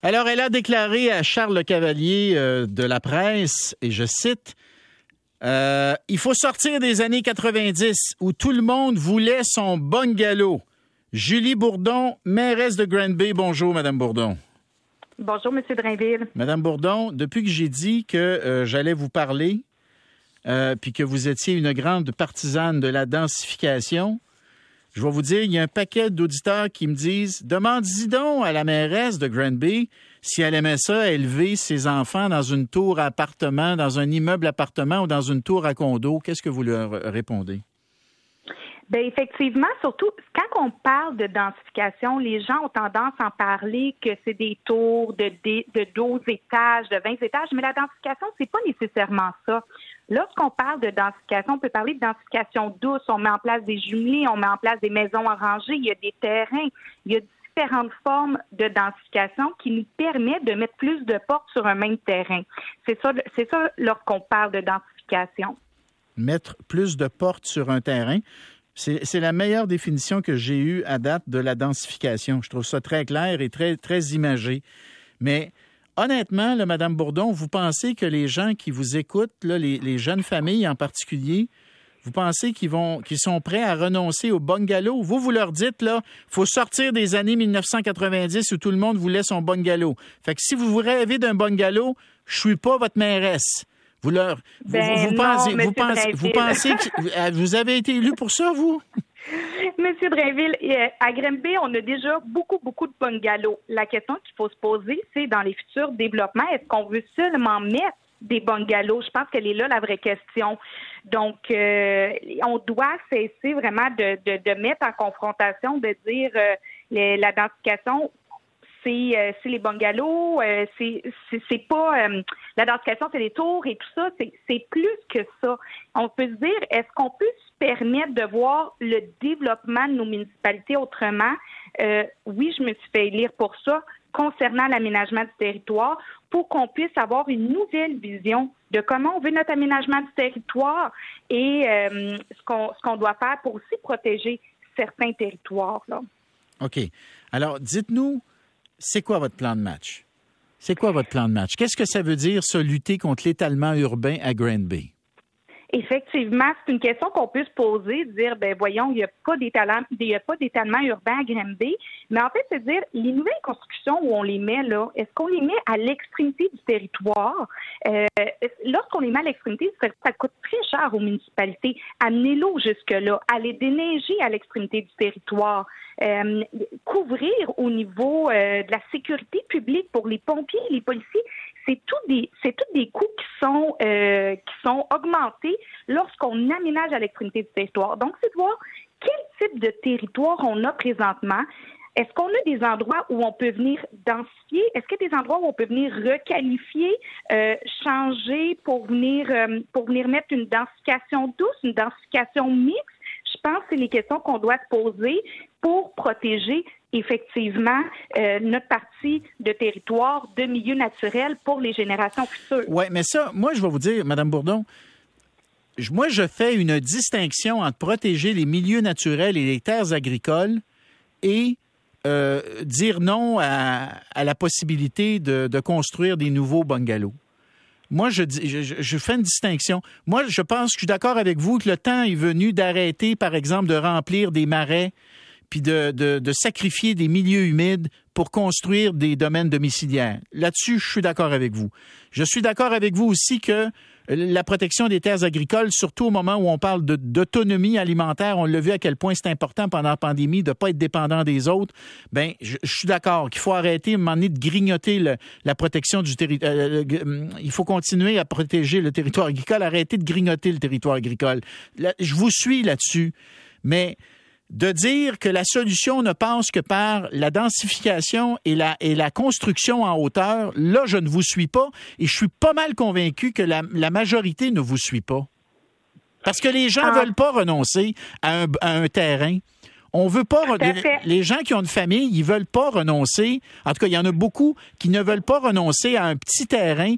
Alors, elle a déclaré à Charles Cavalier euh, de la presse, et je cite, euh, Il faut sortir des années 90 où tout le monde voulait son bungalow. Julie Bourdon, mairesse de Grand Bay. Bonjour, Madame Bourdon. Bonjour, Monsieur Drainville. Madame Bourdon, depuis que j'ai dit que euh, j'allais vous parler, puis que vous étiez une grande partisane de la densification, je vais vous dire, il y a un paquet d'auditeurs qui me disent Demande-y donc à la mairesse de Granby si elle aimait ça élever ses enfants dans une tour appartement, dans un immeuble appartement ou dans une tour à condo. Qu'est-ce que vous leur répondez? Bien, effectivement, surtout quand on parle de densification, les gens ont tendance à en parler que c'est des tours de, de 12 étages, de 20 étages, mais la densification, c'est pas nécessairement ça. Lorsqu'on parle de densification, on peut parler de densification douce. On met en place des jumelés, on met en place des maisons rangées, il y a des terrains, il y a différentes formes de densification qui nous permettent de mettre plus de portes sur un même terrain. C'est ça, c'est ça lorsqu'on parle de densification. Mettre plus de portes sur un terrain. C'est la meilleure définition que j'ai eue à date de la densification. Je trouve ça très clair et très, très imagé. Mais honnêtement, Madame Bourdon, vous pensez que les gens qui vous écoutent, les, jeunes familles en particulier, vous pensez qu'ils vont, sont prêts à renoncer au bungalow? Vous, vous leur dites, là, faut sortir des années 1990 où tout le monde voulait son bungalow. Fait que si vous vous rêvez d'un bungalow, je suis pas votre mairesse. Vous leur, vous, ben pensez, vous pensez, vous pensez que euh, vous avez été élu pour ça, vous? Monsieur Drainville, euh, à Grimby, on a déjà beaucoup, beaucoup de bungalows. La question qu'il faut se poser, c'est dans les futurs développements, est-ce qu'on veut seulement mettre des bungalows? Je pense qu'elle est là la vraie question. Donc, euh, on doit cesser vraiment de, de, mettre en confrontation, de dire euh, la densification c'est les bungalows, c'est pas la densification, c'est les tours et tout ça, c'est plus que ça. On peut se dire, est-ce qu'on peut permettre de voir le développement de nos municipalités autrement? Euh, oui, je me suis fait élire pour ça concernant l'aménagement du territoire pour qu'on puisse avoir une nouvelle vision de comment on veut notre aménagement du territoire et euh, ce qu'on doit faire pour aussi protéger certains territoires. Là. OK. Alors, dites-nous, c'est quoi votre plan de match? C'est quoi votre plan de match? Qu'est-ce que ça veut dire, se lutter contre l'étalement urbain à Grand Bay? Effectivement, c'est une question qu'on peut se poser, dire, ben voyons, il n'y a pas d'étalement, a pas d'étalement urbain à Granby, mais en fait, c'est dire, les nouvelles constructions où on les met là, est-ce qu'on les met à l'extrémité du territoire? Euh, Lorsqu'on les met à l'extrémité, ça, ça, coûte très cher aux municipalités. Amener l'eau jusque là, aller déneiger à l'extrémité du territoire, euh, couvrir au niveau euh, de la sécurité publique pour les pompiers, les policiers c'est tous des c'est tous des coûts qui sont euh, qui sont augmentés lorsqu'on aménage à l'extrémité du territoire. Donc, c'est de voir quel type de territoire on a présentement. Est-ce qu'on a des endroits où on peut venir densifier? Est-ce qu'il y a des endroits où on peut venir requalifier, euh, changer pour venir euh, pour venir mettre une densification douce, une densification mixte? Je pense que c'est les questions qu'on doit se poser pour protéger effectivement euh, notre partie de territoire de milieu naturel pour les générations futures. Oui, mais ça, moi, je vais vous dire, Madame Bourdon, moi, je fais une distinction entre protéger les milieux naturels et les terres agricoles et euh, dire non à, la possibilité de, construire des nouveaux bungalows. Moi, je, fais une distinction. Moi, je pense que je suis d'accord avec vous que le temps est venu d'arrêter, par exemple, de remplir des marais puis de, de, sacrifier des milieux humides pour construire des domaines domiciliaires. Là-dessus, je suis d'accord avec vous. Je suis d'accord avec vous aussi que la protection des terres agricoles, surtout au moment où on parle d'autonomie alimentaire, on l'a vu à quel point c'est important pendant la pandémie de ne pas être dépendant des autres. Ben, je, suis d'accord qu'il faut arrêter de grignoter la protection du territoire. Euh, hum, il faut continuer à protéger le territoire agricole, arrêter de grignoter le territoire agricole. je vous suis là-dessus, mais de dire que la solution ne passe que par la densification et la, et la construction en hauteur, là, je ne vous suis pas et je suis pas mal convaincu que la, majorité ne vous suit pas. Parce que les gens ne ah. veulent pas renoncer à un, terrain. On veut pas. Les gens qui ont une famille, ils veulent pas renoncer. En tout cas, il y en a beaucoup qui ne veulent pas renoncer à un petit terrain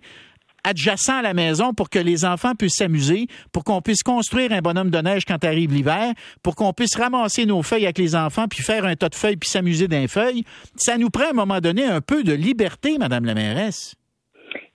adjacent à la maison pour que les enfants puissent s'amuser, pour qu'on puisse construire un bonhomme de neige quand arrive l'hiver, pour qu'on puisse ramasser nos feuilles avec les enfants, puis faire un tas de feuilles, puis s'amuser d'un feuille. Ça nous prend à un moment donné un peu de liberté, Madame la mairesse.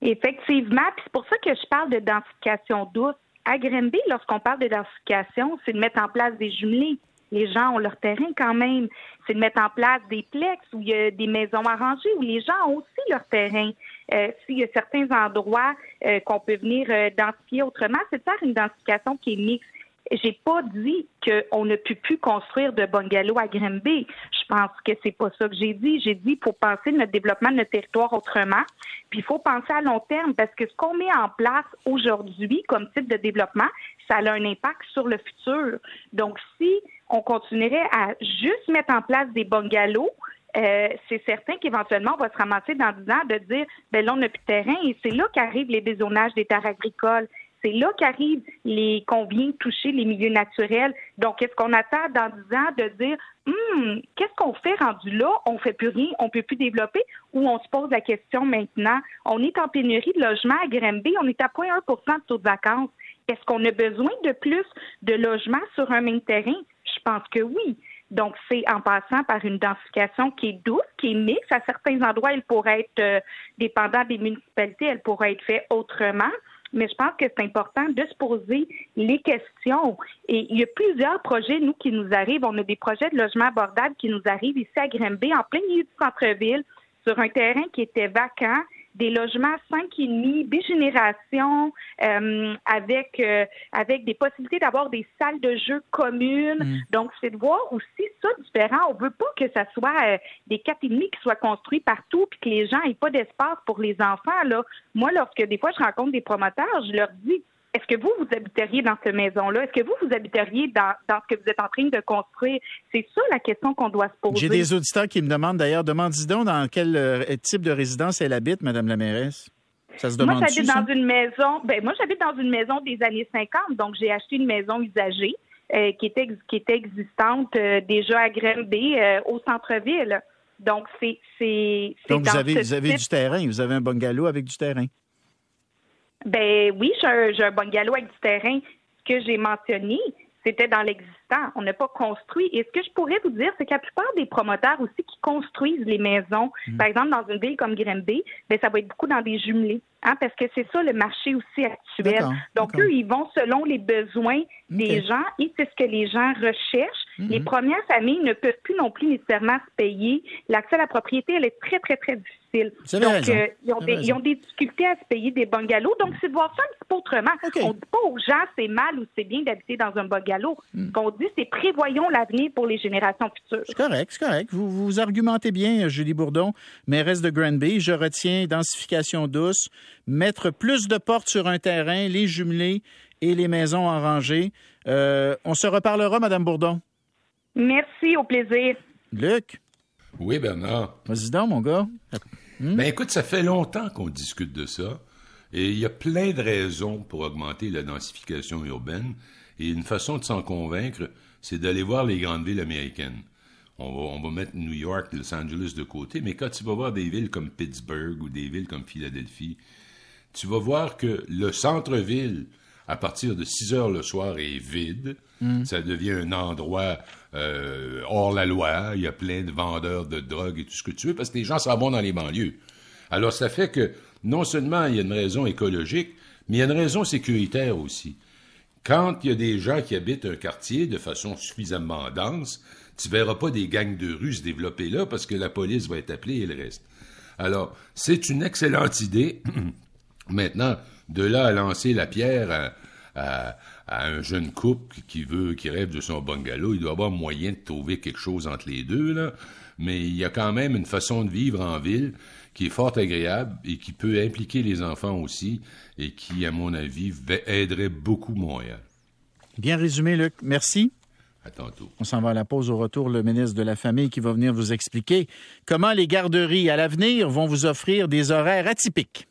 Effectivement, puis c'est pour ça que je parle de densification douce. À Grimby, lorsqu'on parle de densification, c'est de mettre en place des jumelés. Les gens ont leur terrain quand même. C'est de mettre en place des plex où il y a des maisons arrangées, où les gens ont aussi leur terrain. Euh, s'il y a certains endroits euh, qu'on peut venir euh, densifier autrement, c'est faire une densification qui est mixte. J'ai pas dit qu'on ne peut plus construire de bungalows à Grimby. Je pense que c'est pas ça que j'ai dit. J'ai dit faut penser notre développement de notre territoire autrement. Puis il faut penser à long terme parce que ce qu'on met en place aujourd'hui comme type de développement, ça a un impact sur le futur. Donc si on continuerait à juste mettre en place des bungalows, euh, c'est certain qu'éventuellement, on va se ramasser dans 10 ans de dire, ben là, on n'a plus de terrain et c'est là qu'arrivent les bézonages des terres agricoles. C'est là qu'arrivent les qu'on vient toucher les milieux naturels. Donc, est-ce qu'on attend dans 10 ans de dire hum, qu'est-ce qu'on fait rendu là? On fait plus rien, on peut plus développer? Ou on se pose la question maintenant? On est en pénurie de logements à Grimby, on est à 0,1% de taux de vacances. Est-ce qu'on a besoin de plus de logements sur un même terrain? Je pense que oui. Donc, c'est en passant par une densification qui est douce, qui est mixte. À certains endroits, elle pourrait être, euh, dépendant des municipalités, elle pourrait être faite autrement. Mais je pense que c'est important de se poser les questions. Et il y a plusieurs projets, nous, qui nous arrivent. On a des projets de logement abordable qui nous arrivent ici à Grimby, en plein milieu du centre-ville, sur un terrain qui était vacant des logements cinq et demi, bigénération, euh, avec euh, avec des possibilités d'avoir des salles de jeu communes. Mm. Donc, c'est de voir aussi ça différent. On veut pas que ça soit euh, des quatre et demi qui soient construits partout, puis que les gens aient pas d'espace pour les enfants. Là, moi, lorsque des fois je rencontre des promoteurs, je leur dis est-ce que vous, vous habiteriez dans cette maison-là? Est-ce que vous, vous habiteriez dans, ce que vous êtes en train de construire? C'est ça la question qu'on doit se poser. J'ai des auditeurs qui me demandent d'ailleurs, demandez donc dans quel euh, type de résidence elle habite, Madame la mairesse? Ça se demande Moi, j'habite dans une maison. Ben, moi, j'habite dans une maison des années 50, donc j'ai acheté une maison usagée euh, qui était qui était existante euh, déjà à Grimby, au centre-ville. Donc c'est c'est. Donc vous avez vous avez du terrain, vous avez un bungalow avec du terrain. Ben oui, j'ai un, bon galop avec du terrain. Ce que j'ai mentionné, c'était dans l'existant. On n'a pas construit. Et ce que je pourrais vous dire, c'est que la plupart des promoteurs aussi qui construisent les maisons, mm. par exemple dans une ville comme Grimby, ben ça va être beaucoup dans des jumelés, hein, parce que c'est ça le marché aussi actuel. Donc eux, ils vont selon les besoins des gens et c'est ce que les gens recherchent. Mm-hmm. Les premières familles ne peuvent plus non plus nécessairement se payer. L'accès à la propriété, elle est très très très difficile donc, euh, ils, ont des, difficultés à se payer des bungalows. Donc, c'est de voir ça un petit peu autrement. On ne dit pas aux gens c'est mal ou c'est bien d'habiter dans un bungalow. Ce qu'on dit, c'est prévoyons l'avenir pour les générations futures. C'est correct, c'est correct. Vous, vous argumentez bien, Julie Bourdon, mairesse de Granby. Je retiens densification douce, mettre plus de portes sur un terrain, les jumelés et les maisons en rangée. Euh, on se reparlera, Madame Bourdon. Merci, au plaisir. Luc? Oui, Bernard. Vas-y donc, mon gars. Hmm? Ben écoute, ça fait longtemps qu'on discute de ça. Et il y a plein de raisons pour augmenter la densification urbaine. Et une façon de s'en convaincre, c'est d'aller voir les grandes villes américaines. On va, on va mettre New York, Los Angeles de côté, mais quand tu vas voir des villes comme Pittsburgh ou des villes comme Philadelphie, tu vas voir que le centre-ville, à partir de 6 heures le soir, est vide. Hmm. Ça devient un endroit euh, hors la loi. Il y a plein de vendeurs de drogue et tout ce que tu veux, parce que les gens s'en vont dans les banlieues. Alors, ça fait que non seulement il y a une raison écologique, mais il y a une raison sécuritaire aussi. Quand il y a des gens qui habitent un quartier de façon suffisamment dense, tu verras pas des gangs de rues se développer là parce que la police va être appelée et le reste. Alors, c'est une excellente idée. Maintenant, de là à lancer la pierre à, un jeune couple qui veut, qui rêve de son bungalow, il doit avoir moyen de trouver quelque chose entre les deux, là. Mais il y a quand même une façon de vivre en ville qui est fort agréable et qui peut impliquer les enfants aussi et qui, à mon avis, aiderait beaucoup Montréal. Bien résumé, Luc. Merci. À tantôt. On s'en va à la pause au retour, le ministre de la Famille qui va venir vous expliquer comment les garderies à l'avenir vont vous offrir des horaires atypiques.